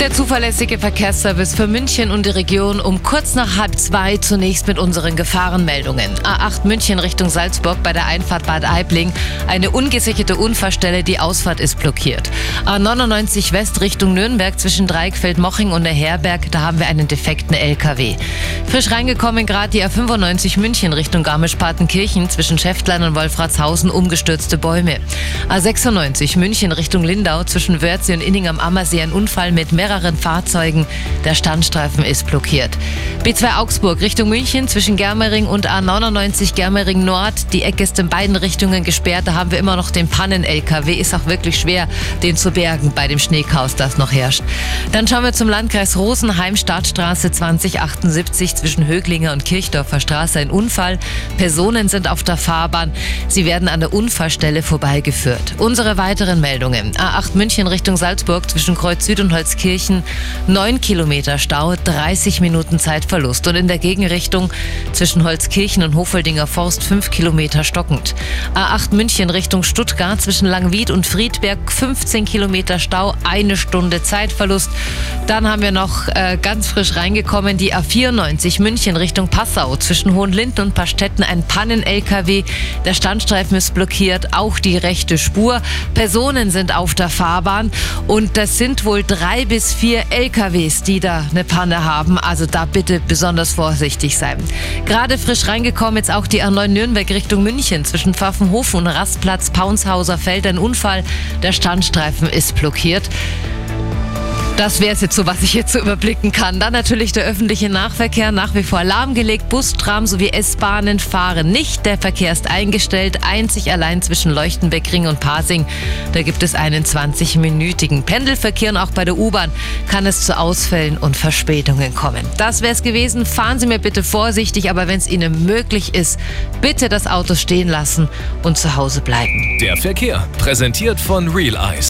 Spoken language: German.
Der zuverlässige Verkehrsservice für München und die Region um kurz nach halb zwei zunächst mit unseren Gefahrenmeldungen. A8 München Richtung Salzburg bei der Einfahrt Bad Aibling. Eine ungesicherte Unfallstelle, die Ausfahrt ist blockiert. A99 West Richtung Nürnberg zwischen Dreieckfeld-Moching und der Herberg. Da haben wir einen defekten LKW. Frisch reingekommen gerade die A95 München Richtung Garmisch-Partenkirchen zwischen Schäftlein und Wolfratshausen umgestürzte Bäume. A96 München Richtung Lindau zwischen Wörthsee und Inning am Ammersee ein Unfall mit mehreren Fahrzeugen. Der Standstreifen ist blockiert. B2 Augsburg Richtung München zwischen Germering und A99 Germering Nord. Die Ecke ist in beiden Richtungen gesperrt. Da haben wir immer noch den Pannen-LKW. Ist auch wirklich schwer, den zu bergen bei dem Schneechaos, das noch herrscht. Dann schauen wir zum Landkreis Rosenheim, Startstraße 2078 zwischen Höglinger und Kirchdorfer Straße. Ein Unfall. Personen sind auf der Fahrbahn. Sie werden an der Unfallstelle vorbeigeführt. Unsere weiteren Meldungen. A8 München Richtung Salzburg zwischen Kreuz Süd und Holzkirchen Gelsenkirchen 9 Kilometer Stau, 30 Minuten Zeitverlust. Und in der Gegenrichtung zwischen Holzkirchen und Hofeldinger Forst 5 Kilometer stockend. A8 München Richtung Stuttgart zwischen Langwied und Friedberg 15 Kilometer Stau, eine Stunde Zeitverlust. Dann haben wir noch äh, ganz frisch reingekommen die A94 München Richtung Passau zwischen Hohenlinden und Pastetten ein Pannen-LKW. Der Standstreifen ist blockiert, auch die rechte Spur. Personen sind auf der Fahrbahn und das sind wohl drei bis vier LKWs, die da eine Panne haben. Also da bitte besonders vorsichtig sein. Gerade frisch reingekommen jetzt auch die A9 Nürnberg Richtung München zwischen Pfaffenhofen und Rastplatz Paunshauser Feld ein Unfall. Der Standstreifen ist blockiert. Das wäre es jetzt so, was ich jetzt so überblicken kann. Dann natürlich der öffentliche Nahverkehr nach wie vor lahmgelegt. Bus, Tram sowie S-Bahnen fahren nicht. Der Verkehr ist eingestellt, einzig allein zwischen Leuchtenbeckring und Pasing. Da gibt es einen 20-minütigen Pendelverkehr und auch bei der U-Bahn kann es zu Ausfällen und Verspätungen kommen. Das wäre es gewesen. Fahren Sie mir bitte vorsichtig, aber wenn es Ihnen möglich ist, bitte das Auto stehen lassen und zu Hause bleiben. Der Verkehr präsentiert von Real Eyes.